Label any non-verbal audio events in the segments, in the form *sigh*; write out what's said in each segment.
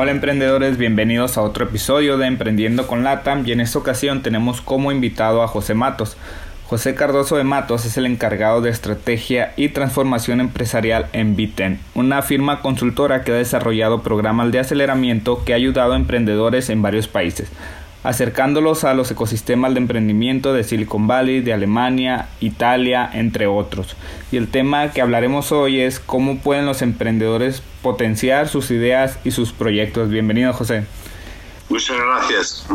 Hola emprendedores, bienvenidos a otro episodio de Emprendiendo con Latam y en esta ocasión tenemos como invitado a José Matos. José Cardoso de Matos es el encargado de estrategia y transformación empresarial en Biten, una firma consultora que ha desarrollado programas de aceleramiento que ha ayudado a emprendedores en varios países acercándolos a los ecosistemas de emprendimiento de Silicon Valley, de Alemania, Italia, entre otros. Y el tema que hablaremos hoy es cómo pueden los emprendedores potenciar sus ideas y sus proyectos. Bienvenido, José. Muchas gracias.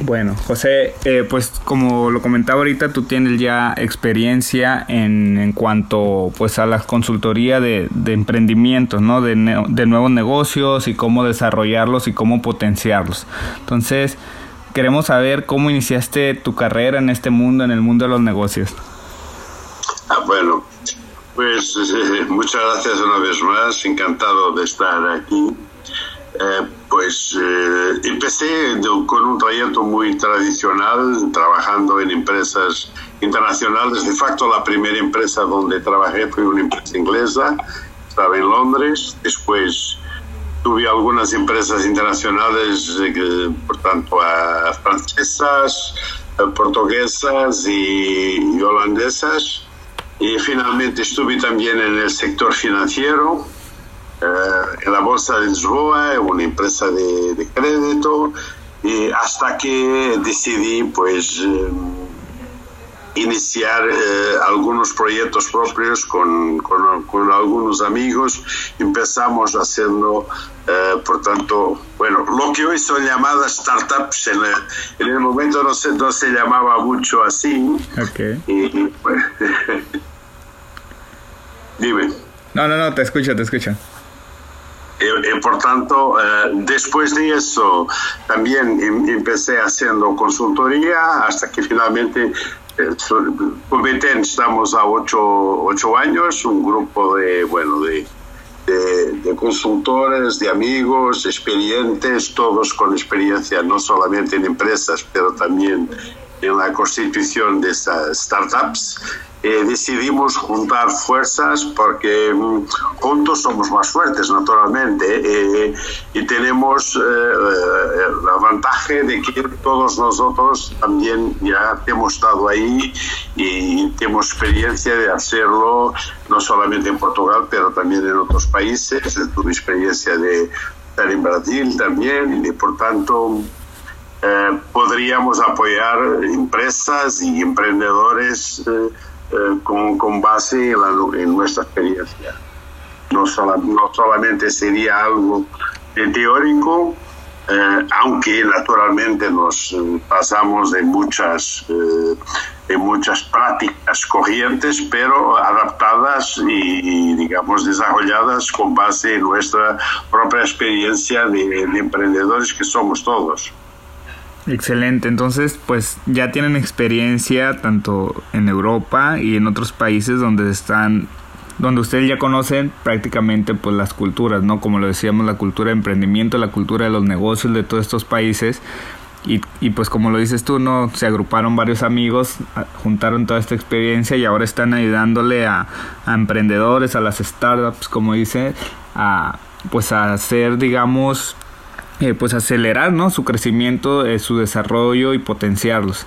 Bueno, José, eh, pues como lo comentaba ahorita, tú tienes ya experiencia en, en cuanto pues a la consultoría de, de emprendimientos, ¿no? De, de, nuevos negocios y cómo desarrollarlos y cómo potenciarlos. Entonces, queremos saber cómo iniciaste tu carrera en este mundo, en el mundo de los negocios. Ah, bueno, pues eh, muchas gracias una vez más, encantado de estar aquí. Eh, pues eh, empecé con un trayecto muy tradicional, trabajando en empresas internacionales. De facto, la primera empresa donde trabajé fue una empresa inglesa, estaba en Londres. Después tuve algunas empresas internacionales, eh, por tanto, francesas, portuguesas y holandesas. Y finalmente estuve también en el sector financiero en la Bolsa de Lisboa, una empresa de, crédito, y hasta que decidí pues eh, iniciar eh, algunos proyectos propios con, con, algunos amigos. Empezamos haciendo, eh, por tanto, bueno, lo que hoy son llamadas startups, en el, en el momento no se, no se llamaba mucho así. Okay. Y, pues, *laughs* dime. No, no, no, te escucho, te escucho. Y, por tanto, eh, después de eso, también em, empecé haciendo consultoría hasta que finalmente eh, con Beten estamos a ocho, ocho, años, un grupo de, bueno, de, de, de, consultores, de amigos, experientes, todos con experiencia no solamente en empresas, pero también en la constitución de estas startups eh, decidimos juntar fuerzas porque mm, juntos somos más fuertes, naturalmente, eh, y tenemos eh, la ventaja de que todos nosotros también ya hemos estado ahí y tenemos experiencia de hacerlo, no solamente en Portugal, pero también en otros países. Tuve experiencia de estar en Brasil también, y por tanto podríamos apoyar empresas y emprendedores eh, con, con, base en, la, en, nuestra experiencia. No, sola, no solamente sería algo teórico, eh, aunque naturalmente nos eh, pasamos de muchas, eh, de muchas prácticas corrientes, pero adaptadas y, digamos, desarrolladas con base en nuestra propia experiencia de, de emprendedores que somos todos. Excelente, entonces pues ya tienen experiencia tanto en Europa y en otros países donde están donde ustedes ya conocen prácticamente pues las culturas, ¿no? Como lo decíamos, la cultura de emprendimiento, la cultura de los negocios de todos estos países y, y pues como lo dices tú, ¿no? Se agruparon varios amigos, juntaron toda esta experiencia y ahora están ayudándole a, a emprendedores, a las startups, como dice, a pues a hacer digamos eh, pues acelerar ¿no? su crecimiento, eh, su desarrollo y potenciarlos.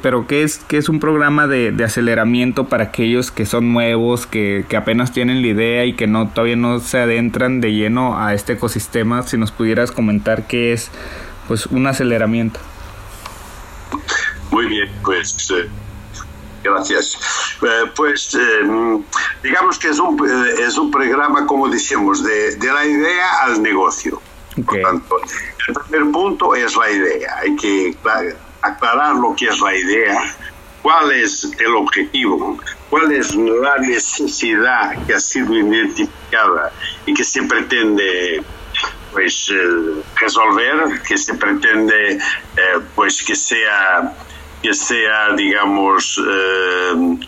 Pero ¿qué es, qué es un programa de, de, aceleramiento para aquellos que son nuevos, que, que, apenas tienen la idea y que no todavía no se adentran de lleno a este ecosistema? Si nos pudieras comentar qué es pues un aceleramiento. Muy bien, pues eh, gracias. pues digamos que es un, es un programa, como decíamos, de, de la idea al negocio. *laughs* Por tanto, el primer punto es la idea. Hay que aclarar lo que es la idea, cuál es el objetivo, cuál es la necesidad que ha sido identificada y que se pretende pues eh, resolver, que se pretende eh, pues que sea que sea digamos eh,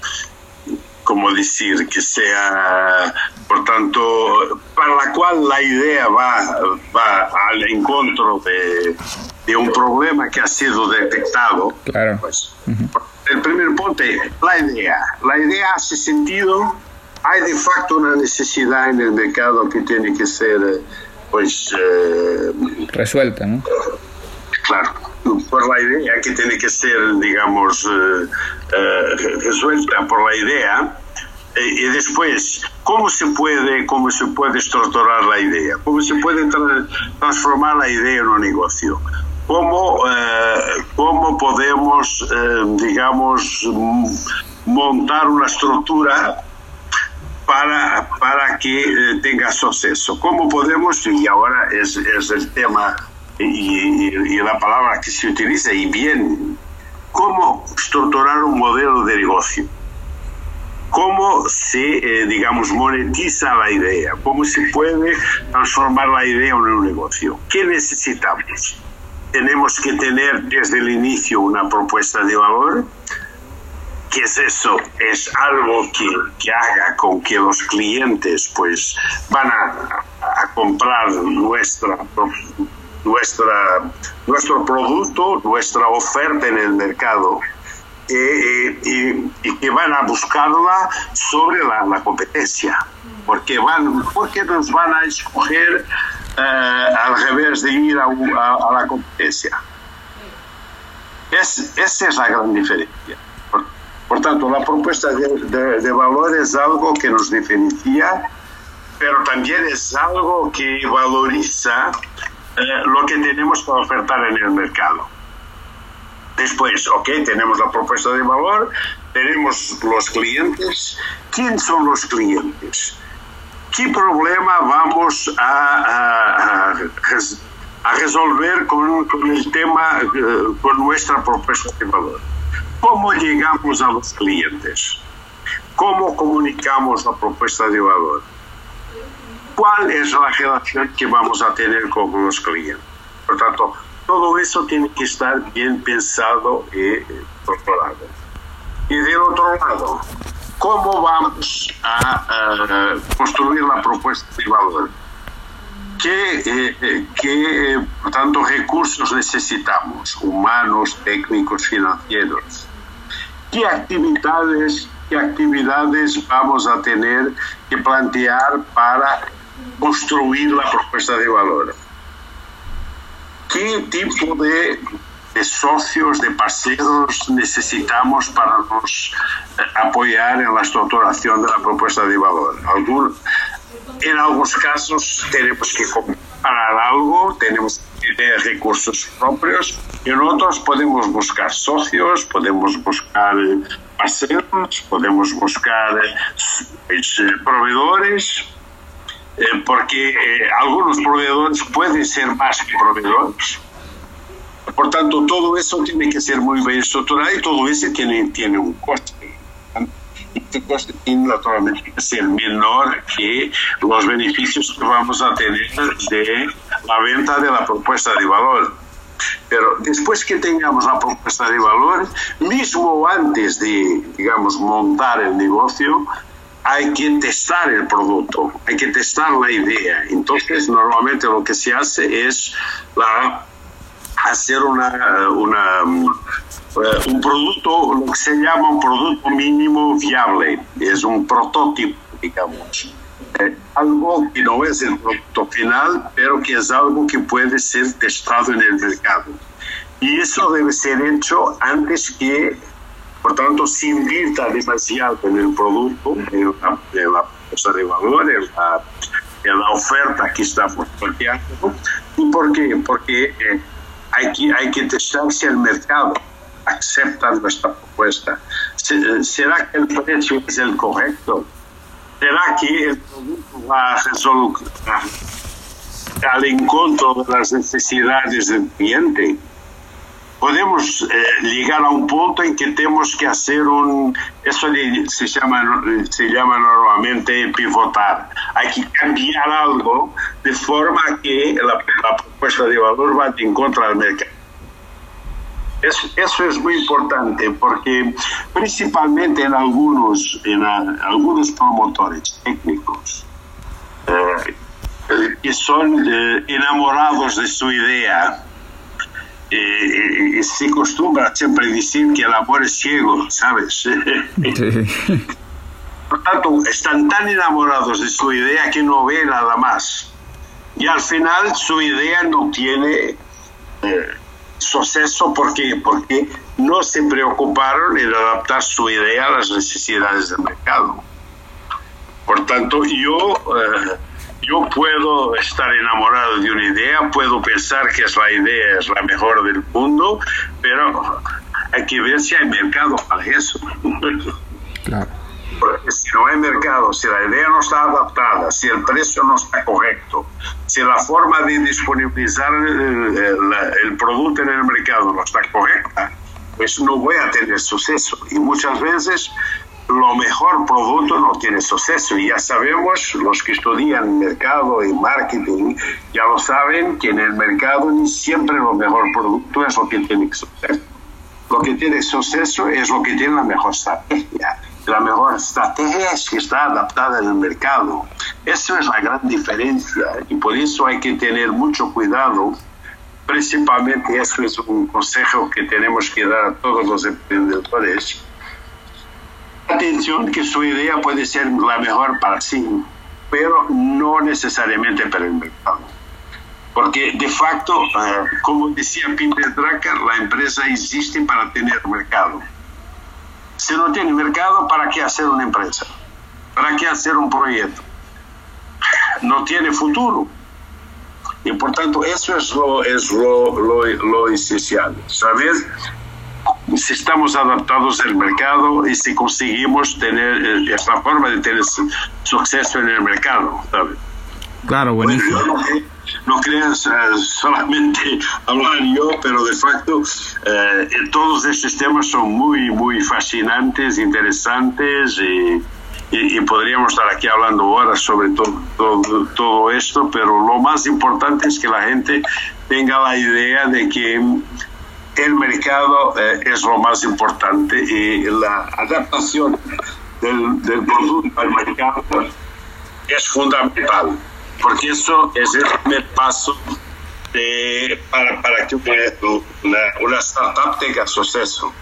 como decir que sea por tanto para la cual la idea va va al encuentro de, de un problema que ha sido detectado claro. pues, el primer punto la idea. La idea hace sentido. Hay de facto una necesidad en el mercado que tiene que ser pues eh, resuelta, ¿no? Claro, por la idea que tiene que ser, digamos, eh, eh, resuelta por la idea. y después, ¿cómo se puede, cómo se puede estructurar la idea? ¿Cómo se puede transformar la idea en un negocio? ¿Cómo, cómo podemos, digamos, montar una estructura para, para que eh, tenga suceso. ¿Cómo podemos, y ahora es, es el tema y, y, la palabra que se utiliza, y bien, cómo estructurar un modelo de negocio? ¿Cómo se, eh, digamos, monetiza la idea? ¿Cómo se puede transformar la idea en un negocio? ¿Qué necesitamos? Tenemos que tener desde el inicio una propuesta de valor, ¿Qué es eso? Es algo que, que, haga con que los clientes pues van a, a comprar nuestra, nuestra, nuestro producto, nuestra oferta en el mercado eh, eh, y, y, que van a buscarla sobre la, la, competencia. Porque, van, porque nos van a escoger eh, al revés de ir a, a, a la competencia. Es, esa es la gran diferencia. Por tanto, la propuesta de, de, de, valor es algo que nos diferencia, pero también es algo que valoriza lo que tenemos para ofertar en el mercado. Después, ok, tenemos la propuesta de valor, tenemos los clientes. ¿Quién son los clientes? ¿Qué problema vamos a, a, a resolver con, con, el tema, eh, con nuestra propuesta de valor? ¿Cómo llegamos a los clientes? ¿Cómo comunicamos la propuesta de valor? ¿Cuál es la relación que vamos a tener con los clientes? Por tanto, todo eso tiene que estar bien pensado y controlado. Y del otro lado, ¿cómo vamos a, a construir la propuesta de valor? ¿Qué, eh, qué tanto recursos necesitamos? Humanos, técnicos, financieros qué actividades, qué actividades vamos a tener que plantear para construir la propuesta de valor. ¿Qué tipo de, socios, de parceros necesitamos para nos eh, apoyar en la estructuración de la propuesta de valor? Algún, en algunos casos tenemos que comprar algo, tenemos que tener recursos propios, en otros podemos buscar socios, podemos buscar parceros, podemos buscar pues, proveedores, eh, porque eh, algunos proveedores pueden ser más que proveedores. Por tanto, todo eso tiene que ser muy bien estructurado y todo eso tiene, tiene un coste este coste tiene naturalmente que ser menor que los beneficios que vamos a tener de la venta de la propuesta de valor. Pero después que tengamos la propuesta de valor, mismo antes de, digamos, montar el negocio, hay que testar el producto, hay que testar la idea. Entonces, normalmente lo que se hace es la, hacer una, una eh, un producto, lo que se llama un producto mínimo viable, es un prototipo, digamos. Eh, algo que no es el producto final, pero que es algo que puede ser testado en el mercado. Y eso debe ser hecho antes que, por tanto, se invierta demasiado en el producto, en la, en la de valor, en la, en la oferta que estamos planteando. ¿Y por qué? Porque eh, hay, que, hay que testar si el mercado acepta nuestra propuesta. ¿Será que el precio es el correcto? ¿Será que el producto va a resolver al encuentro de las necesidades del cliente? Podemos eh, llegar a un punto en que tenemos que hacer un, eso se llama, se llama normalmente pivotar. Hay que cambiar algo de forma que la, propuesta de valor va en contra del mercado. Eso, eso, es muy importante porque principalmente en algunos, en algunos promotores técnicos eh, que son eh, enamorados de su idea, se acostumbra siempre decir que el amor es ciego, ¿sabes? *laughs* Por tanto, están tan enamorados de su idea que no ven nada más. Y al final su idea no tiene eh, suceso porque, porque no se preocuparon en adaptar su idea a las necesidades del mercado. Por tanto, yo... Eh, yo puedo estar enamorado de una idea, puedo pensar que es la idea es la mejor del mundo, pero hay que ver si hay mercado para eso. Claro. Porque si no hay mercado, si la idea no está adaptada, si el precio no está correcto, si la forma de disponibilizar el, producto en el mercado no está correcta, pues no voy a tener suceso. Y muchas veces lo mejor producto no tiene suceso. Y ya sabemos, los que estudian mercado y marketing, ya lo saben, que en el mercado siempre lo mejor producto es lo que tiene suceso. Lo que tiene suceso es lo que tiene la mejor estrategia. La mejor estrategia es que está adaptada el mercado. Eso es la gran diferencia y por eso hay que tener mucho cuidado. Principalmente eso es un consejo que tenemos que dar a todos los emprendedores atención que su idea puede ser la mejor para sí, pero no necesariamente para el mercado. Porque de facto, eh, como decía Peter Drucker, la empresa existe para tener mercado. Si no tiene mercado, ¿para qué hacer una empresa? ¿Para qué hacer un proyecto? No tiene futuro. Y por tanto, eso es lo, es lo, lo, lo esencial. ¿Sabes? Si estamos adaptados al mercado y si conseguimos tener eh, esta forma de tener suceso en el mercado, ¿sabes? Claro, buenísimo. no, creas eh, solamente *laughs* hablar yo, pero de facto eh, todos estos temas son muy, muy fascinantes, interesantes y, y, podríamos estar aquí hablando horas sobre todo, todo, todo esto, pero lo más importante es que la gente tenga la idea de que el mercado eh, es lo más importante y la adaptación del, producto al mercado es fundamental, porque eso es el primer paso de, para, para que una, una startup tenga suceso.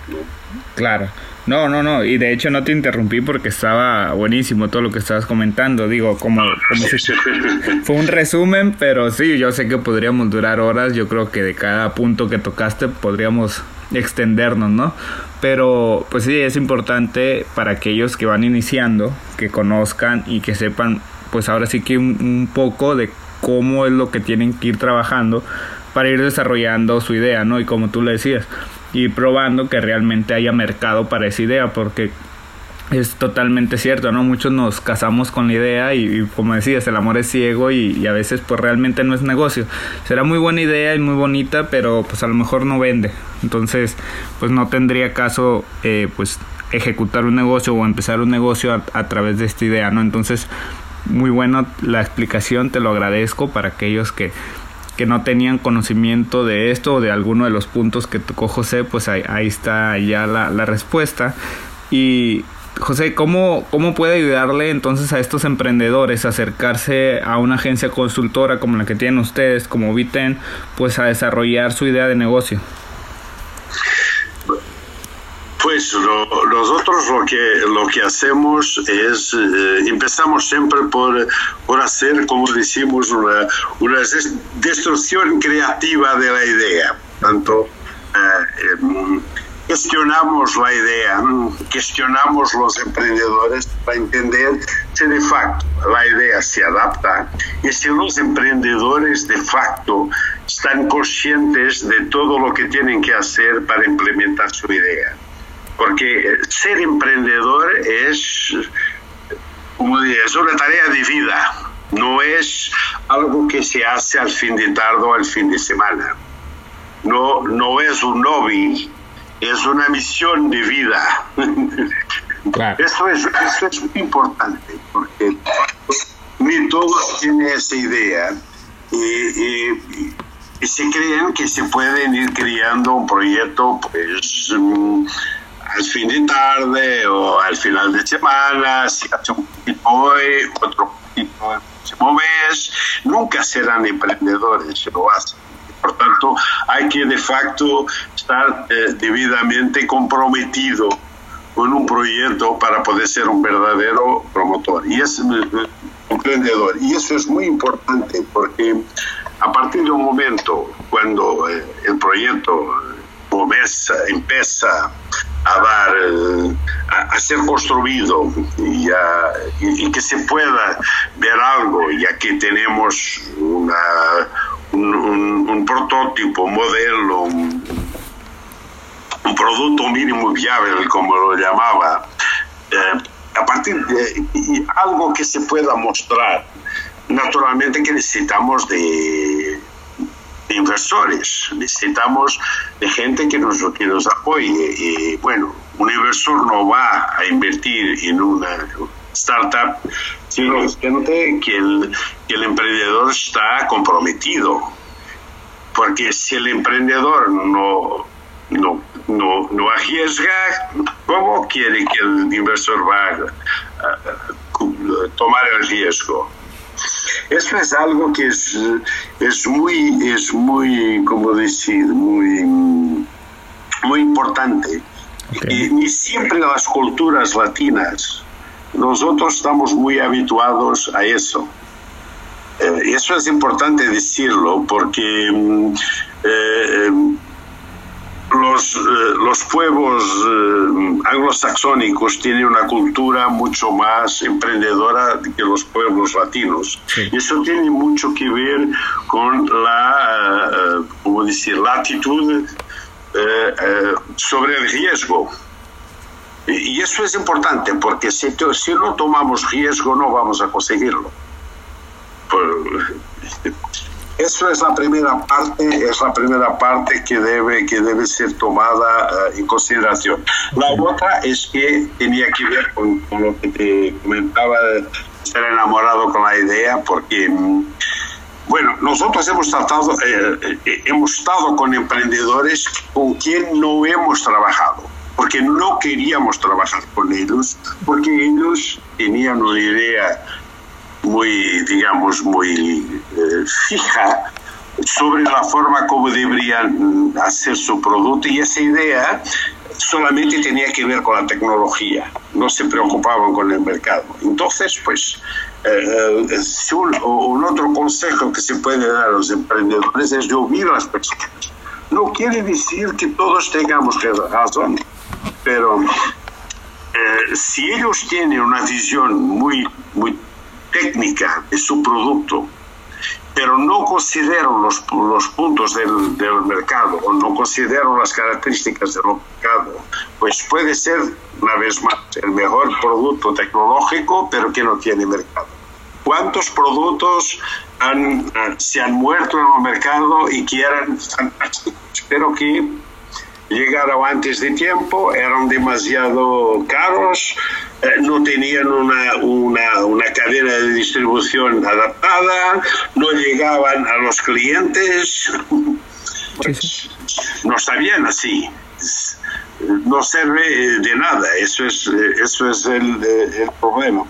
Claro. No, no, no, y de hecho no te interrumpí porque estaba buenísimo todo lo que estabas comentando. Digo, como, *laughs* fue un resumen, pero sí, yo sé que podríamos durar horas. Yo creo que de cada punto que tocaste podríamos extendernos, ¿no? Pero pues sí, es importante para aquellos que van iniciando, que conozcan y que sepan, pues ahora sí que un, un poco de cómo es lo que tienen que ir trabajando para ir desarrollando su idea, ¿no? Y como tú le decías, y probando que realmente haya mercado para esa idea, porque es totalmente cierto, ¿no? Muchos nos casamos con la idea y, como decías, el amor es ciego y, a veces pues realmente no es negocio. Será muy buena idea y muy bonita, pero pues a lo mejor no vende. Entonces pues no tendría caso eh, pues ejecutar un negocio o empezar un negocio a, a, través de esta idea, ¿no? Entonces muy buena la explicación, te lo agradezco para aquellos que que no tenían conocimiento de esto o de alguno de los puntos que tocó José, pues ahí, está ya la, respuesta. Y José, ¿cómo, ¿cómo puede ayudarle entonces a estos emprendedores a acercarse a una agencia consultora como la que tienen ustedes, como Viten, pues a desarrollar su idea de negocio? Pues nosotros lo que, lo que hacemos es, eh, empezamos siempre por, por hacer, como decimos, una, una destrucción creativa de la idea. Tanto eh, em, gestionamos la idea, gestionamos los emprendedores para entender si de facto la idea se adapta y si los emprendedores de facto están conscientes de todo lo que tienen que hacer para implementar su idea porque ser emprendedor es, como es una tarea de vida, no es algo que se hace al fin de tarde o al fin de semana. no, no es un hobby, es una misión de vida. *laughs* Eso, es, eso es muy importante, porque ni todos tienen esa idea y, se creen que se pueden ir creando un proyecto pues mm, al fin de tarde o al final de semana, si hace un poquito hoy, otro poquito el próximo mes, nunca serán emprendedores, se lo hacen. Por tanto, hay que de facto estar eh, debidamente comprometido con un proyecto para poder ser un verdadero promotor y es eh, emprendedor. Y eso es muy importante porque a partir de un momento cuando eh, el proyecto comienza, empieza a dar, a, ser construido y, que se pueda ver algo, ya que tenemos una, un, prototipo, un modelo, un, producto mínimo viable, como lo llamaba, eh, a partir de algo que se pueda mostrar. Naturalmente que necesitamos de, inversores, necesitamos de gente que nos, que nos apoye. Y bueno, un inversor no va a invertir en una startup sino gente que el, emprendedor está comprometido. Porque si el emprendedor no, no, no, no arriesga, ¿cómo quiere que el inversor va a, tomar el riesgo? Eso es algo que es, es muy, es muy, como decir, muy, muy importante. Y, y, siempre las culturas latinas, nosotros estamos muy habituados a eso. Eh, eso es importante decirlo porque mm, eh, los, eh, los pueblos eh, anglosaxónicos tienen una cultura mucho más emprendedora que los pueblos latinos. Y eso tiene mucho que ver con la, eh, ¿cómo decir?, la actitud sobre el riesgo. Y, eso es importante porque si, si no tomamos riesgo no vamos a conseguirlo. Eso es la primera parte, es la primera parte que debe, que debe ser tomada eh, en consideración. La otra es que tenía que ver con, lo que te comentaba, de estar enamorado con la idea, porque, mm, bueno, nosotros hemos tratado, eh, eh, hemos estado con emprendedores con quien no hemos trabajado, porque no queríamos trabajar con ellos, porque ellos tenían una idea muy, digamos, muy eh, fija sobre la forma como deberían hacer su producto y esa idea solamente tenía que ver con la tecnología, no se preocupaban con el mercado. Entonces, pues, eh, eh, un, otro consejo que se puede dar a los emprendedores es de oír a las personas. No quiere decir que todos tengamos razón, pero si ellos tienen una visión muy, muy técnica de su producto, pero no considero los, los puntos del, del, mercado o no considero las características del mercado, pues puede ser, una vez más, el mejor producto tecnológico, pero que no tiene mercado. ¿Cuántos productos han, se han muerto en el mercado y que eran fantásticos, que llegaron antes de tiempo, eran demasiado caros, eh, no tenían una, una, una, cadena de distribución adaptada, no llegaban a los clientes, no sabían así. No sirve de nada, eso es, eso es el, el problema.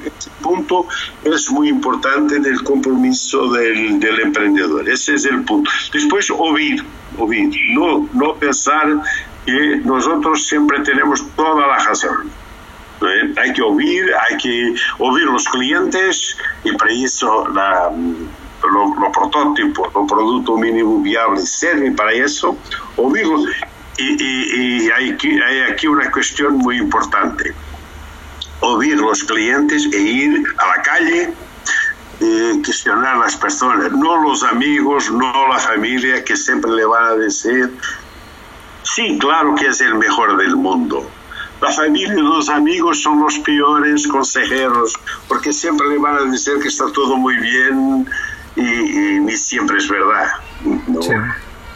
Este punto es muy importante del compromiso del, del, emprendedor. Ese es el punto. Después, oír, oír. No, no pensar que nosotros siempre tenemos toda la razón. ¿Eh? Hay que oír, hay que oír los clientes y para eso la, los lo prototipos, los productos mínimo viables sirven para eso, oírlos. Y, y, y hay, hay aquí una cuestión muy importante oír los clientes e ir a la calle y cuestionar a las personas, no los amigos, no la familia que siempre le van a decir, sí, claro que es el mejor del mundo. La familia y los amigos son los peores consejeros, porque siempre le van a decir que está todo muy bien y, ni siempre es verdad.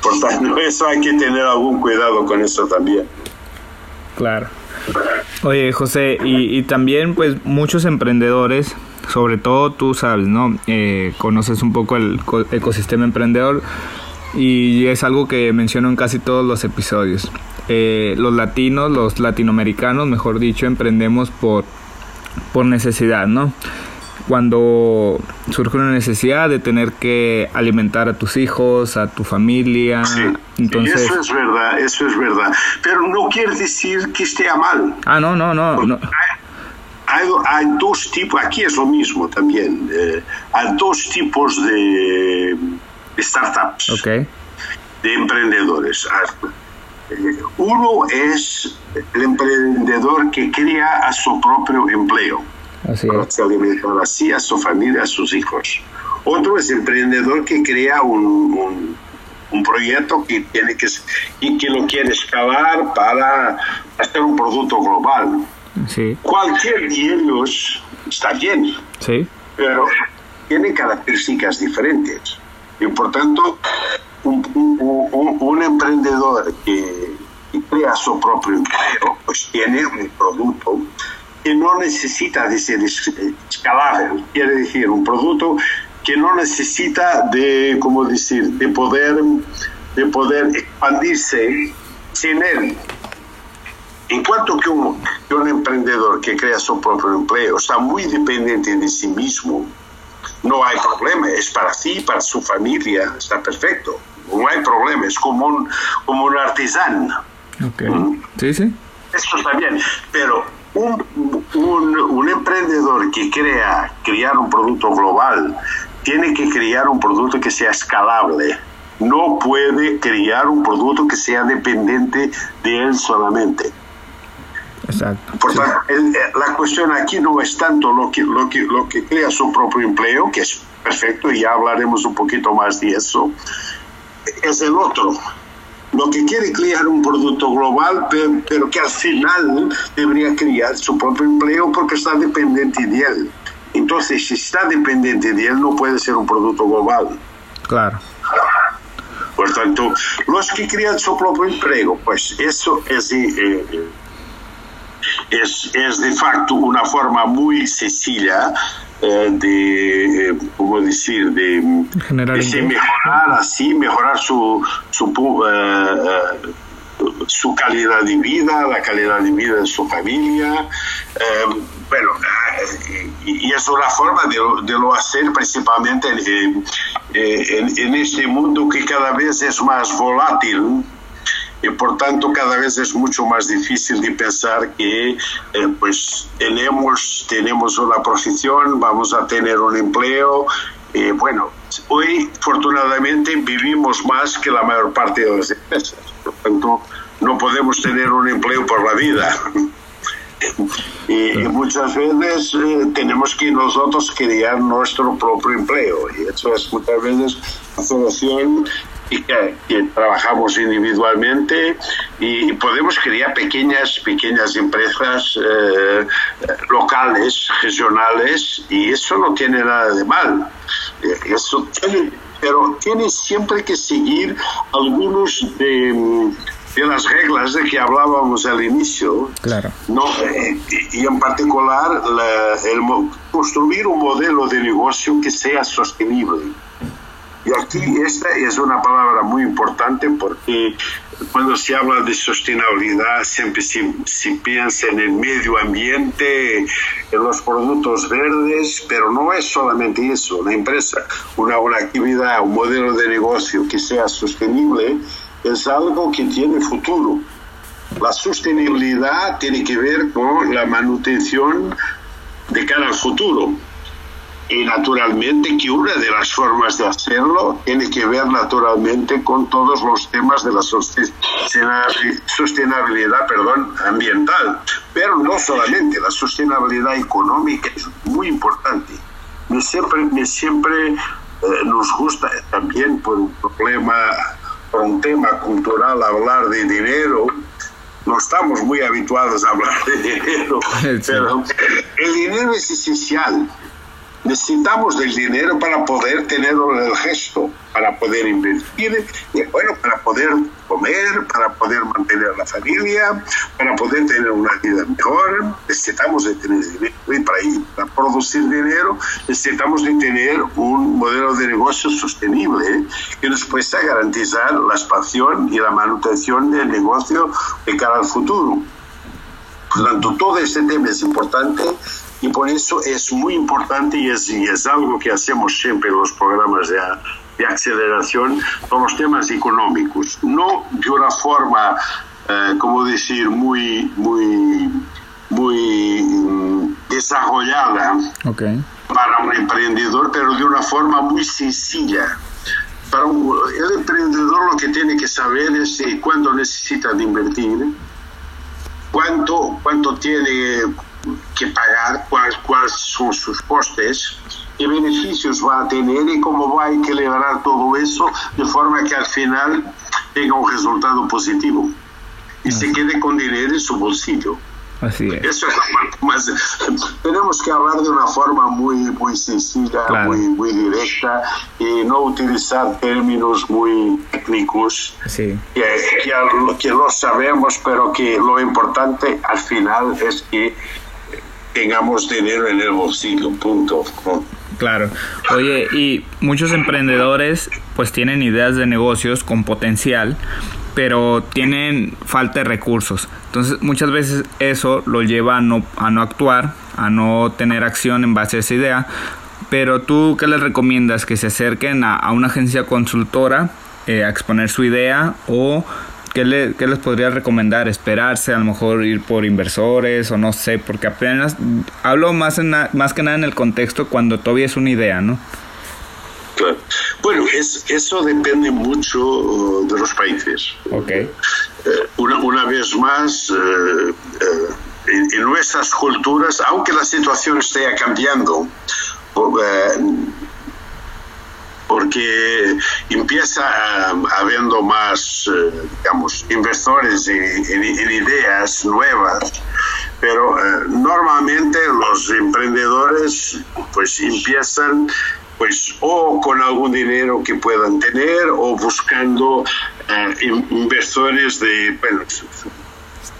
Por tanto, eso hay que tener algún cuidado con eso también. Claro. Oye, José, y, también pues muchos emprendedores, sobre todo tú sabes, ¿no? Eh, conoces un poco el ecosistema emprendedor y es algo que menciono en casi todos los episodios. Eh, los latinos, los latinoamericanos, mejor dicho, emprendemos por, por necesidad, ¿no? Cuando surge una necesidad de tener que alimentar a tus hijos, a tu familia. entonces... Eso es verdad, eso es verdad. Pero no quiere decir que esté mal. Ah, no, no, no. no. Hay, hay, dos tipos, aquí es lo mismo también. Eh, hay dos tipos de startups, okay. de emprendedores. Eh, uno es el emprendedor que crea a su propio empleo, así para alimentar así a su familia, a sus hijos. Otro es el emprendedor que crea un, un, proyecto que, tiene que, y que lo quiere escalar para hacer un producto global. Sí. Cualquier de ellos está bien, sí. pero tiene características diferentes. Y por tanto, un, emprendedor que, crea su propio empleo, pues tiene un producto que no necesita de ser escalable, quiere decir, un producto que no necesita de, como decir, de poder, de poder expandirse sin él. En cuanto que un, que un emprendedor que crea su propio empleo está muy dependiente de sí mismo, no hay problema, es para sí, para su familia, está perfecto, no hay problema, es como un, como un artesano. Okay. ¿Mm? Sí, sí. Eso está bien, pero un, un, un, emprendedor que crea crear un producto global tiene que crear un producto que sea escalable. No puede crear un producto que sea dependiente de él solamente. Exacto. Por tanto, eh, la cuestión aquí no es tanto lo que, lo, que, lo que crea su propio empleo, que es perfecto, y ya hablaremos un poquito más de eso, es el otro. Lo que quiere crear un producto global, pero, que al final debería crear su propio empleo porque está dependiente de él. Entonces, si está dependiente de él, no puede ser un producto global. Claro. Por tanto, los que crean su propio empleo, pues eso es... Eh, es, es de facto una forma muy sencilla eh, de, eh, ¿cómo decir?, de, de mejorar así, mejorar su, su, uh, su calidad de vida, la calidad de vida de su familia. bueno, y, y, es una forma de, de lo hacer principalmente en, en, en este mundo que cada vez es más volátil y por tanto cada vez es mucho más difícil de pensar que eh, pues tenemos, tenemos una profesión, vamos a tener un empleo. Eh, bueno, hoy afortunadamente vivimos más que la mayor parte de las empresas, por tanto no podemos tener un empleo por la vida. *laughs* Y, muchas veces eh, tenemos que nosotros crear nuestro propio empleo y eso es muchas veces la solución y que, trabajamos individualmente y podemos crear pequeñas pequeñas empresas eh, locales regionales y eso no tiene nada de mal. Eh, eso tiene, pero tiene siempre que seguir algunos de, de las reglas de que hablábamos al inicio. Claro. No eh, y en particular el construir un modelo de negocio que sea sostenible y aquí esta es una palabra muy importante porque cuando se habla de sostenibilidad siempre se, piensa en el medio ambiente, en los productos verdes, pero no es solamente eso. Una empresa, una, una actividad, un modelo de negocio que sea sostenible es algo que tiene futuro. La sostenibilidad tiene que ver con la manutención de cara al futuro y naturalmente que una de las formas de hacerlo tiene que ver naturalmente con todos los temas de la sostenibilidad perdón, ambiental, pero no solamente, la sostenibilidad económica es muy importante. Me siempre, me siempre eh, nos gusta también por un problema, por un tema cultural hablar de dinero, no estamos muy habituados a hablar de dinero, *laughs* pero el dinero es esencial necesitamos del dinero para poder tener el gesto, para poder invertir, y bueno, para poder comer, para poder mantener la familia, para poder tener una vida mejor, necesitamos de tener dinero y para, ir, para producir dinero necesitamos de tener un modelo de negocio sostenible que nos pueda garantizar la expansión y la manutención del negocio de cara al futuro. Por lo tanto, todo este tema es importante y por eso es muy importante y es, y es algo que hacemos siempre en los programas de, de aceleración con los temas económicos. No de una forma, eh, como decir, muy, muy, muy mm, desarrollada okay. para un emprendedor, pero de una forma muy sencilla. Para un, el emprendedor lo que tiene que saber es eh, cuándo necesita de invertir, cuánto, cuánto tiene que pagar, cuáles, son sus costes, qué beneficios va a tener y cómo va a equilibrar todo eso de forma que al final tenga un resultado positivo y se quede con dinero en su bolsillo. Así es. Eso es la parte más. Tenemos que hablar de una forma muy, muy sencilla, Claro. muy, muy directa y no utilizar términos muy técnicos Sí. que, que, que lo sabemos, pero que lo importante al final es que tengamos dinero en el bolsillo, punto. Claro. Oye, y muchos emprendedores pues tienen ideas de negocios con potencial, pero tienen falta de recursos. Entonces muchas veces eso lo lleva a no, a no actuar, a no tener acción en base a esa idea. Pero tú, ¿qué les recomiendas? Que se acerquen a, a una agencia consultora eh, a exponer su idea o ¿qué, le- qué les podría recomendar? ¿Esperarse? A lo mejor ir por inversores o no sé, porque apenas hablo más, en na- más que nada en el contexto cuando todavía es una idea, ¿no? Claro. Bueno, es, eso depende mucho uh, de los países. Ok. Eh, una, una vez más, eh, eh, en, en nuestras culturas, aunque la situación esté cambiando, eh, porque empieza a- habiendo más, eh, digamos, inversores en, ideas nuevas, pero eh, normalmente los emprendedores pues empiezan pues o con algún dinero que puedan tener o buscando eh, in- inversores de bueno,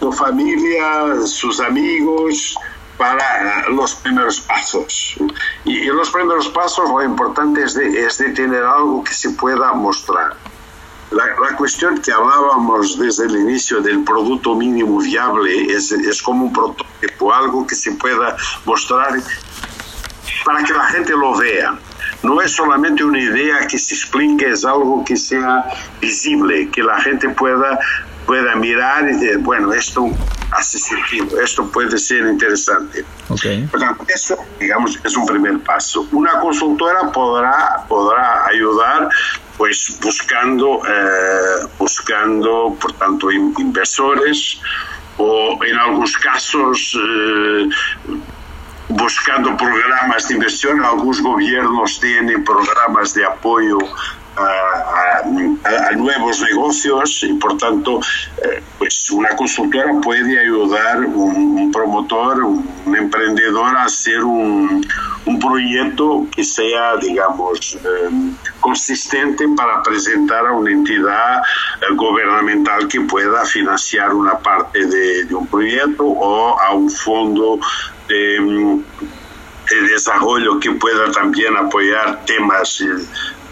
su familia, sus amigos, para eh, los primeros pasos. Y, y los primeros pasos lo importante es de, es de tener algo que se pueda mostrar. La, la cuestión que hablábamos desde el inicio del producto mínimo viable es, es como un prototipo, algo que se pueda mostrar para que la gente lo vea. No es solamente una idea que se explique, es algo que sea visible, que la gente pueda, pueda mirar y decir, bueno, esto hace sentido, esto puede ser interesante. Ok. Por tanto, eso, digamos, es un primer paso. Una consultora podrá, podrá ayudar, pues, buscando, eh, buscando, por tanto, in- inversores o, en algunos casos, eh, buscando programas de inversión. Algunos gobiernos tienen programas de apoyo a, a- nuevos negocios y por tanto eh, pues una consultora puede ayudar un, un promotor, un, emprendedor a hacer un, un proyecto que sea digamos eh, consistente para presentar a una entidad eh, gubernamental que pueda financiar una parte de, un proyecto o a un fondo de, de desarrollo que pueda también apoyar temas eh,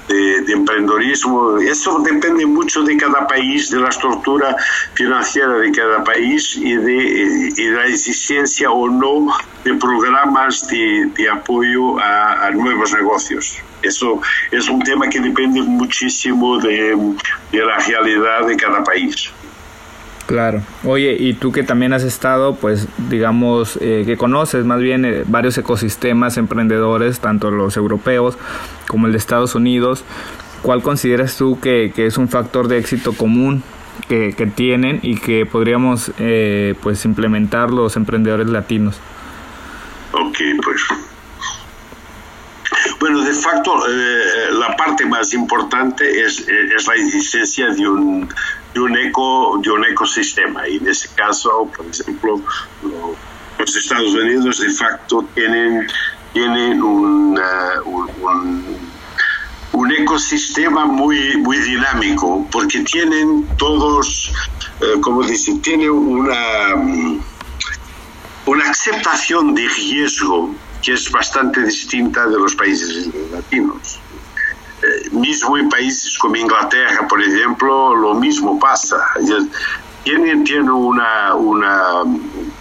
de, de emprendedorismo. Eso depende mucho de cada país, de la estructura financiera de cada país y de, la existencia o no de programas de, de apoyo a, a nuevos negocios. Eso es un tema que depende muchísimo de, de la realidad de cada país. Claro. Oye, y tú que también has estado, pues digamos, eh, que conoces más bien eh, varios ecosistemas emprendedores, tanto los europeos como el de Estados Unidos, ¿cuál consideras tú que, es un factor de éxito común que, tienen y que podríamos eh, pues implementar los emprendedores latinos? Ok, pues. Bueno, de facto, la parte más importante es, es la existencia de un, de, un eco, de un ecosistema. Y en ese caso, por ejemplo, lo- los Estados Unidos de facto tienen tienen un, un, ecosistema muy, muy dinámico, porque tienen todos, eh, como dicen, tienen una, una aceptación de riesgo que es bastante distinta de los países latinos. Eh, mismo en países como Inglaterra, por ejemplo, lo mismo pasa. Tienen, tienen una, una,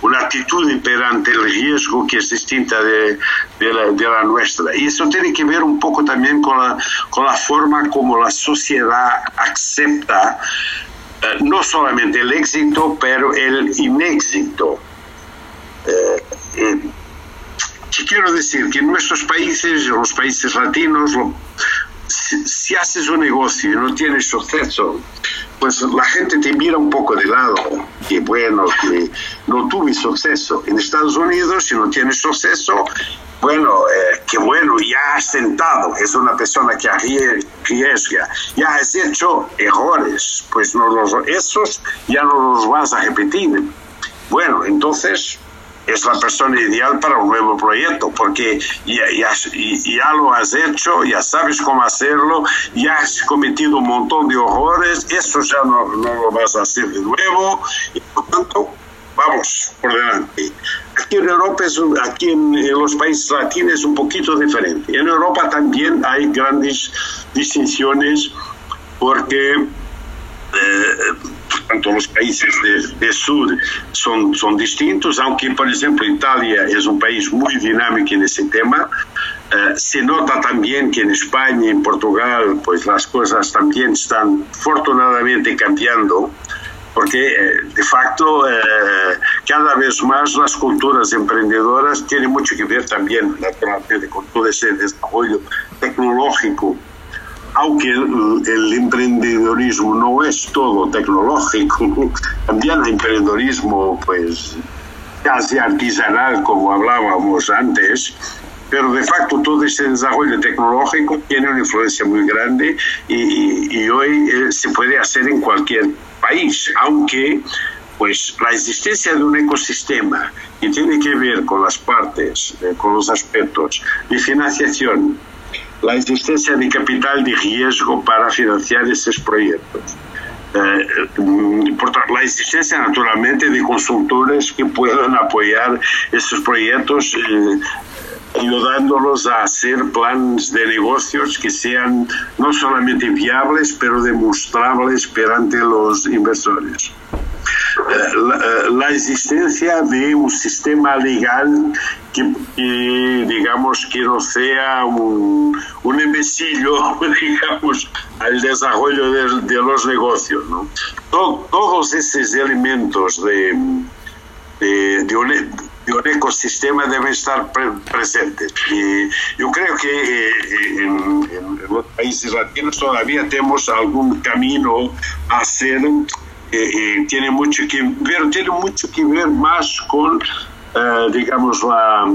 una actitud perante el riesgo que es distinta de, de, la, de, la, nuestra. Y eso tiene que ver un poco también con la, con la forma como la sociedad acepta eh, no solamente el éxito, pero el inéxito. Eh, eh, quiero decir que en nuestros países, los países latinos, si, haces un negocio y no tienes suceso, pues la gente te mira un poco de lado, que bueno, que no tuve suceso. En Estados Unidos, si no tienes suceso, bueno, eh, qué bueno, ya has sentado, es una persona que arriesga, ya has hecho errores, pues no los, esos ya no los vas a repetir. Bueno, entonces es la persona ideal para un nuevo proyecto, porque ya, lo has hecho, ya sabes cómo hacerlo, ya has cometido un montón de horrores, eso ya no, no lo vas a hacer de nuevo, y por tanto, vamos por delante. Aquí en Europa, es, aquí en, en los países latinos es un poquito diferente. En Europa también hay grandes distinciones porque eh, tanto los países de, de, sur son, son distintos, aunque, por ejemplo, Italia es un país muy dinámico en ese tema. Eh, se nota también que en España en Portugal, pues las cosas también están afortunadamente cambiando, porque eh, de facto cada vez más las culturas emprendedoras tienen mucho que ver también, naturalmente, con todo ese desarrollo tecnológico aunque el, emprendedorismo no es todo tecnológico, *laughs* también hay emprendedorismo pues casi artesanal como hablábamos antes, pero de facto todo ese desarrollo tecnológico tiene una influencia muy grande y, hoy eh, se puede hacer en cualquier país, aunque pues la existencia de un ecosistema que tiene que ver con las partes, eh, con los aspectos de financiación, la existencia de capital de riesgo para financiar esos proyectos. Eh, la existencia naturalmente de consultores que puedan apoyar esos proyectos eh, ayudándolos a hacer planes de negocios que sean no solamente viables pero demostrables perante los inversores. Eh, la, existencia de un sistema legal que, digamos que no sea un, un *laughs* digamos, al desarrollo de, los negocios. ¿no? todos esos elementos de, de, un, de, un, ecosistema deben estar presentes. Y yo creo que eh, en, en, los países latinos todavía tenemos algún camino a hacer eh, tiene mucho que ver, tiene mucho que ver más con, eh, digamos, la,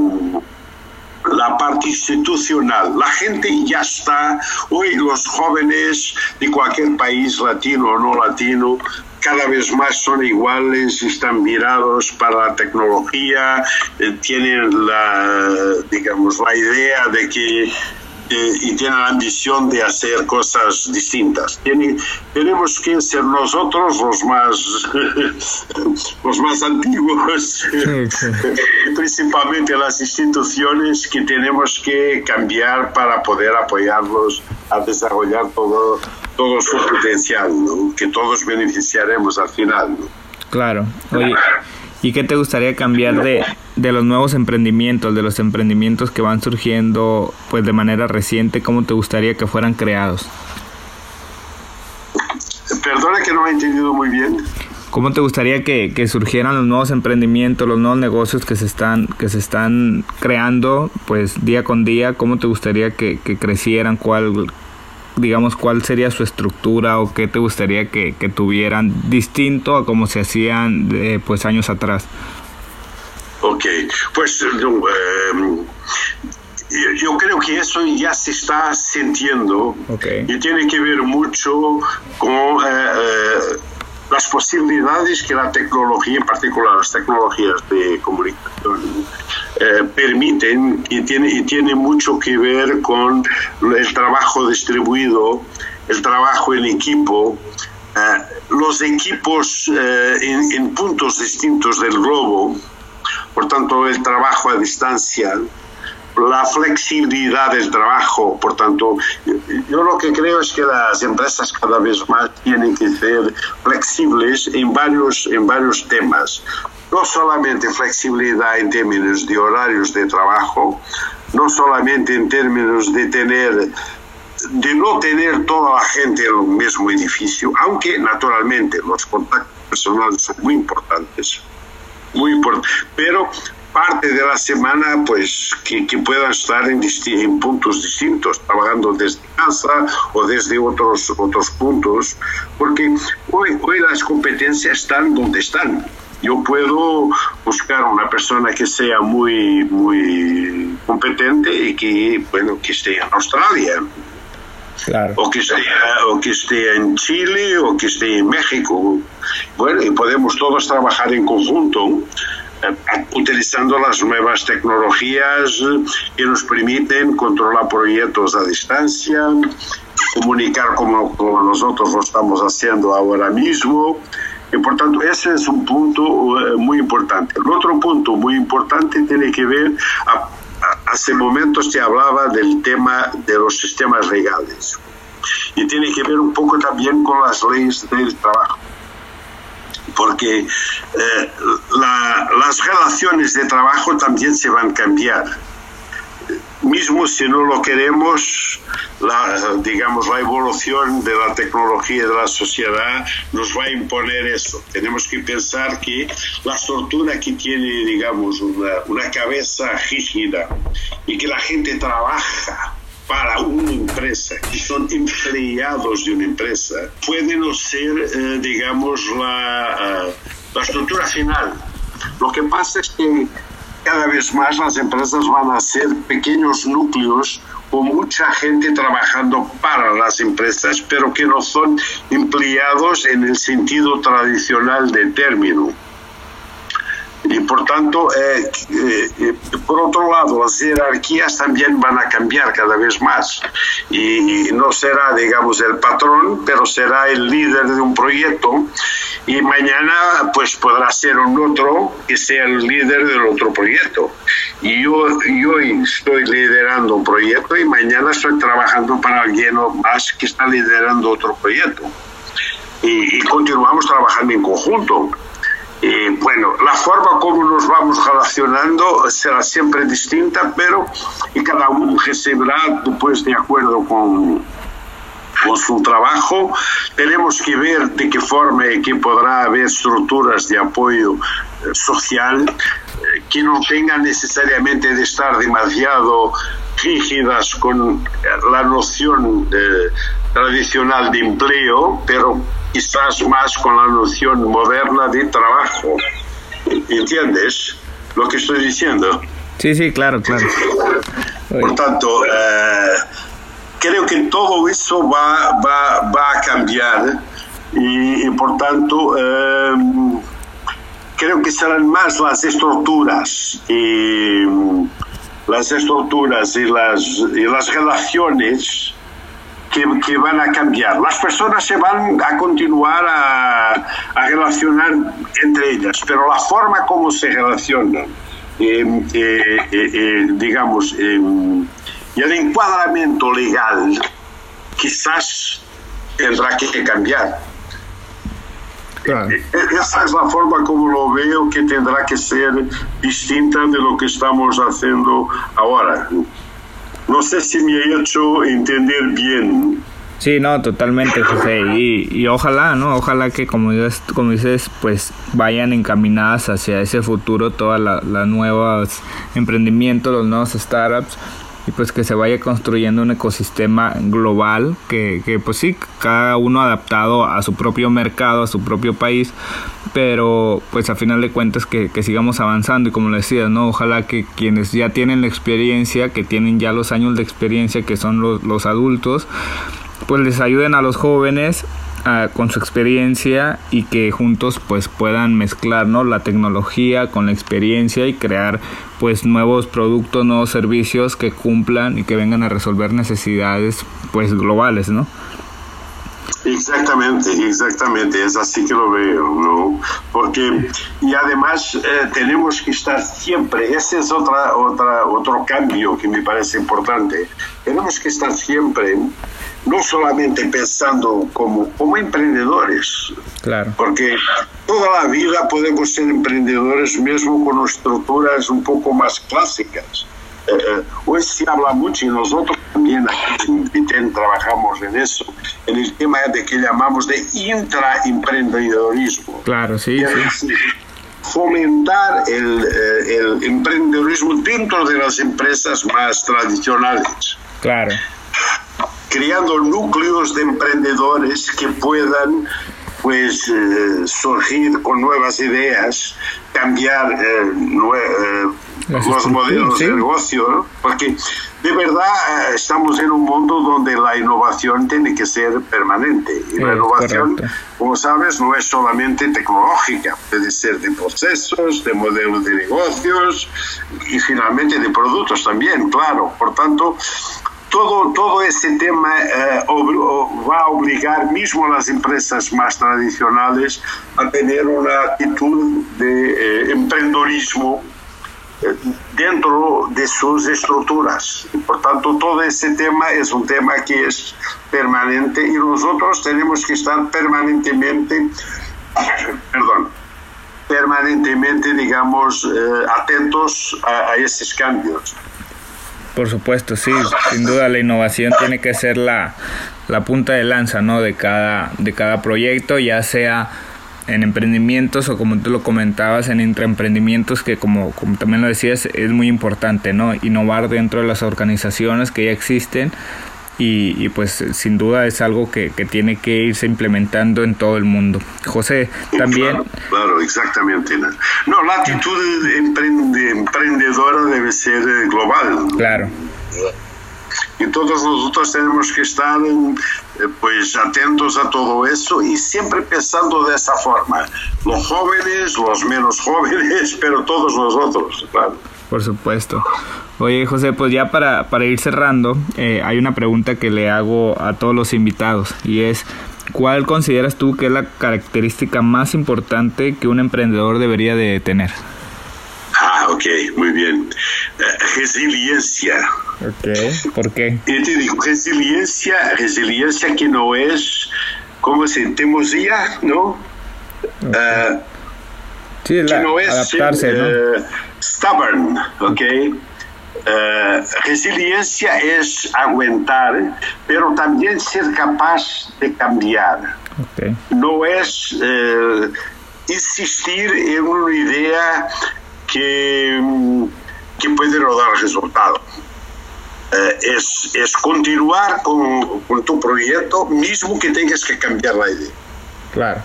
la parte institucional. La gente ya está, hoy los jóvenes de cualquier país latino o no latino, cada vez más son iguales, están mirados para la tecnología, eh, tienen la, digamos, la idea de que y tienen la ambición de hacer cosas distintas. tenemos que ser nosotros los más, *laughs* los más antiguos, *laughs* principalmente las instituciones que tenemos que cambiar para poder apoyarlos a desarrollar todo, todo su potencial, que todos beneficiaremos al final. Claro. Oye, ¿Y qué te gustaría cambiar de, de, los nuevos emprendimientos, de los emprendimientos que van surgiendo pues de manera reciente? ¿Cómo te gustaría que fueran creados? Perdona que no he entendido muy bien. ¿Cómo te gustaría que, que, surgieran los nuevos emprendimientos, los nuevos negocios que se están, que se están creando pues día con día? ¿Cómo te gustaría que, que crecieran? ¿Cuál, digamos, cuál sería su estructura o qué te gustaría que, que tuvieran distinto a como se hacían eh, pues años atrás? Ok, pues eh, yo creo que eso ya se está sintiendo y tiene que ver mucho con eh, las posibilidades que la tecnología, en particular las tecnologías de comunicación, eh, permiten y tiene, y tiene mucho que ver con el trabajo distribuido, el trabajo en equipo, eh, los equipos en, en puntos distintos del globo, por tanto el trabajo a distancia, la flexibilidad del trabajo. Por tanto, yo lo que creo es que las empresas cada vez más tienen que ser flexibles en varios, en varios temas. No solamente flexibilidad en términos de horarios de trabajo, no solamente en términos de tener de no tener toda la gente en el mismo edificio, aunque naturalmente los contactos personales son muy importantes, muy importantes, pero parte de la semana, pues que, puedan estar en, en, puntos distintos, trabajando desde casa o desde otros, otros puntos, porque hoy, hoy las competencias están donde están. Yo puedo buscar una persona que sea muy, muy competente y que, bueno, que esté en Australia, o, que esté, o que esté en Chile o que esté en México. Bueno, y podemos todos trabajar en conjunto utilizando las nuevas tecnologías que nos permiten controlar proyectos a distancia, comunicar como, nosotros lo estamos haciendo ahora mismo. Y por tanto, ese es un punto eh, muy importante. El otro punto muy importante tiene que ver, hace momentos te hablaba del tema de los sistemas legales y tiene que ver un poco también con las leyes del trabajo porque eh, las relaciones de trabajo también se van a cambiar. Mismo si no lo queremos, la, digamos, la evolución de la tecnología de la sociedad nos va a imponer eso. Tenemos que pensar que la estructura que tiene, digamos, una, una cabeza rígida y que la gente trabaja para una empresa, que son empleados de una empresa, puede no ser, eh, digamos, la, eh, la estructura final. Lo que pasa es que cada vez más las empresas van a ser pequeños núcleos con mucha gente trabajando para las empresas, pero que no son empleados en el sentido tradicional del término. Y por tanto, eh, eh, por otro lado, las jerarquías también van a cambiar cada vez más. Y, no será, digamos, el patrón, pero será el líder de un proyecto. Y mañana, pues podrá ser un otro que sea el líder del otro proyecto. Y yo, yo estoy liderando un proyecto y mañana estoy trabajando para alguien más que está liderando otro proyecto. y continuamos trabajando en conjunto. Y bueno, la forma como nos vamos relacionando será siempre distinta, pero y cada uno recibirá después de acuerdo con, con su trabajo. Tenemos que ver de qué forma y que podrá haber estructuras de apoyo eh, social eh, que no tengan necesariamente de estar demasiado rígidas con la noción tradicional de empleo, pero quizás más con la noción moderna de trabajo. ¿Entiendes lo que estoy diciendo? Sí, sí, claro, claro. Por tanto, eh, creo que todo eso va, va, va a cambiar y, por tanto eh, creo que serán más las estructuras y las estructuras y las, y las relaciones que, van a cambiar. Las personas se van a continuar a, a relacionar entre ellas, pero la forma como se relacionan, eh, eh, eh, digamos, y el encuadramiento legal quizás tendrá que cambiar. Esa es la forma como lo veo que tendrá que ser distinta de lo que estamos haciendo ahora. No sé si me he hecho entender bien. Sí, no, totalmente, José. Y, ojalá, ¿no? Ojalá que, como dices, como dices, pues vayan encaminadas hacia ese futuro todas las la nuevos emprendimientos, los nuevos startups y pues que se vaya construyendo un ecosistema global que, que, pues sí, cada uno adaptado a su propio mercado, a su propio país, pero pues a final de cuentas que, sigamos avanzando y como le decía, ¿no? Ojalá que quienes ya tienen la experiencia, que tienen ya los años de experiencia, que son los, adultos, pues les ayuden a los jóvenes con su experiencia y que juntos pues puedan mezclar ¿no? la tecnología con la experiencia y crear pues nuevos productos, nuevos servicios que cumplan y que vengan a resolver necesidades pues globales, ¿no? Exactamente, exactamente, es así que lo veo, ¿no? Porque, y además eh, tenemos que estar siempre, ese es otra, otra, otro cambio que me parece importante, tenemos que estar siempre, no solamente pensando como, como emprendedores, claro. porque toda la vida podemos ser emprendedores mismo con estructuras un poco más clásicas eh, hoy se habla mucho y nosotros también en trabajamos en eso, en el tema de que llamamos de intraemprendedorismo. Claro, sí, sí. Fomentar el, eh, el emprendedorismo dentro de las empresas más tradicionales. Claro creando núcleos de emprendedores que puedan pues eh, surgir con nuevas ideas, cambiar eh, los modelos de negocio, porque de verdad eh, estamos en un mundo donde la innovación tiene que ser permanente. Y la innovación, como sabes, no es solamente tecnológica, puede ser de procesos, de modelos de negocios y finalmente de productos también, claro. Por tanto, todo, todo ese tema eh, va a obligar mismo a las empresas más tradicionales a tener una actitud de eh, emprendedorismo dentro de sus estructuras. Por tanto, todo ese tema es un tema que es permanente y nosotros tenemos que estar permanentemente, *coughs* perdón, permanentemente, digamos, eh, atentos a, a esos cambios. Por supuesto, sí, sin duda la innovación tiene que ser la, la punta de lanza ¿no? de, cada, de cada proyecto, ya sea en emprendimientos o como tú lo comentabas, en intraemprendimientos que como, como también lo decías, es muy importante, ¿no? Innovar dentro de las organizaciones que ya existen y, pues sin duda es algo que, que, tiene que irse implementando en todo el mundo. José, también... Claro, exactamente. No, la actitud de emprendedora debe ser eh, global. Claro. Y todos nosotros tenemos que estar eh, pues atentos a todo eso y siempre pensando de esa forma. Los jóvenes, los menos jóvenes, *laughs* pero todos nosotros, claro. Por supuesto. Oye, José, pues ya para, para ir cerrando, eh, hay una pregunta que le hago a todos los invitados y es, ¿cuál consideras tú que es la característica más importante que un emprendedor debería de tener? Ah, ok, muy bien. Eh, resiliencia. Ok, ¿por qué? Y te digo, resiliencia, resiliencia que no es como sentimos ya, ¿no? Uh, sí, la, que no es adaptarse, ¿no? Stubborn, ¿ok? Uh, resiliencia es aguantar, pero también ser capaz de cambiar. Okay. No es uh, insistir en una idea que, que puede no dar resultado. Eh, es, es, continuar con, con, tu proyecto, mismo que tengas que cambiar la idea. Claro.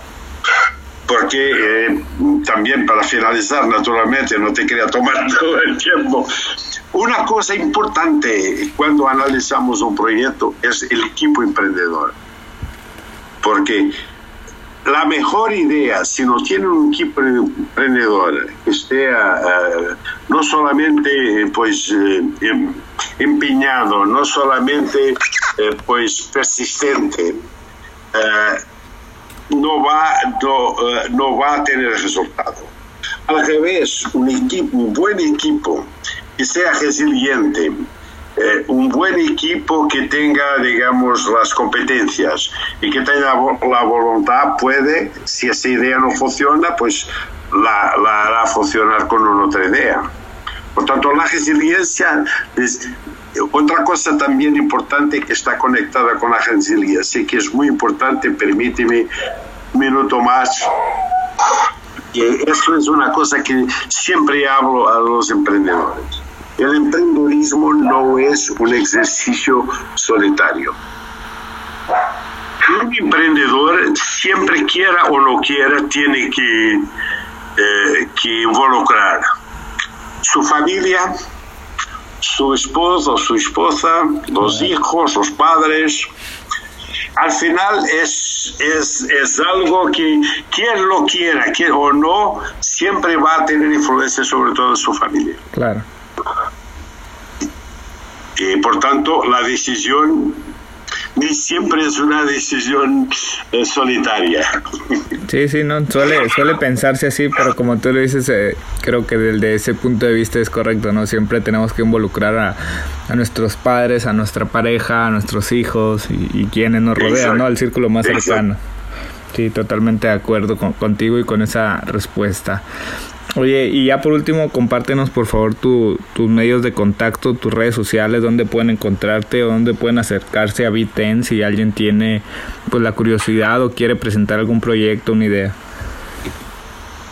Porque eh, también para finalizar, naturalmente, no te quería tomar *laughs* todo el tiempo. Una cosa importante cuando analizamos un proyecto es el equipo emprendedor. Porque la mejor idea, si no tiene un equipo emprendedor que esté uh, no solamente pues uh, empeñado, no solamente uh, pues persistente, no, va, no, no va a tener resultado. Al revés, un equipo, un buen equipo que sea resiliente, eh, un buen equipo que tenga, digamos, las competencias y que tenga la voluntad, puede, si esa idea no funciona, pues la, la hará funcionar con otra idea. Por tanto, la resiliencia es otra cosa también importante que está conectada con la resiliencia, que es muy importante, permíteme un minuto más. Y eso es una cosa que siempre hablo a los emprendedores el emprendedorismo no es un ejercicio solitario. Un emprendedor, siempre quiera o no quiera, tiene que, eh, que involucrar su familia, su esposo su esposa, los hijos, los padres, al final es, es, es algo que quien lo quiera, quien o no, siempre va a tener influencia sobre toda su familia. Claro. Y por tanto, la decisión ni siempre es una decisión eh, solitaria. Sí, sí, no, suele, suele pensarse así, pero como tú lo dices, eh, creo que desde ese punto de vista es correcto, ¿no? Siempre tenemos que involucrar a, a nuestros padres, a nuestra pareja, a nuestros hijos y, quienes nos rodean, ¿no? Al círculo más cercano. Sí, totalmente de acuerdo con, contigo y con esa respuesta. Oye, y ya por último, compártenos por favor tus medios de contacto, tus redes sociales, dónde pueden encontrarte o dónde pueden acercarse a Viten si alguien tiene pues la curiosidad o quiere presentar algún proyecto, una idea.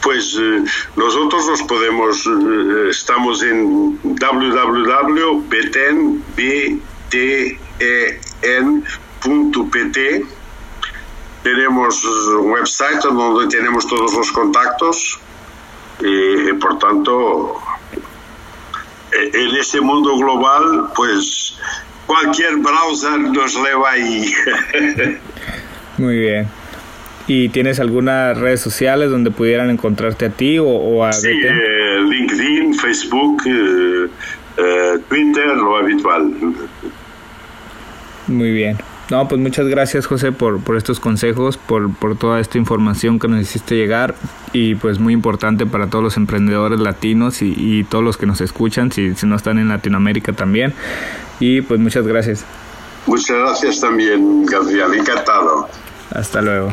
Pues eh, nosotros nos podemos, eh, estamos en www.bten.pt. Tenemos un website donde tenemos todos los contactos y por tanto, e, en ese mundo global, pues cualquier browser nos lleva ahí. *laughs* Muy bien. ¿Y tienes algunas redes sociales donde pudieran encontrarte a ti o, a sí, eh, LinkedIn, Facebook, eh, eh, Twitter, lo habitual. Muy bien. No, pues muchas gracias José por, por estos consejos, por, por, toda esta información que nos hiciste llegar y pues muy importante para todos los emprendedores latinos y, y todos los que nos escuchan, si, si no están en Latinoamérica también. Y pues muchas gracias. Muchas gracias también, Gabriel. Encantado. Hasta luego.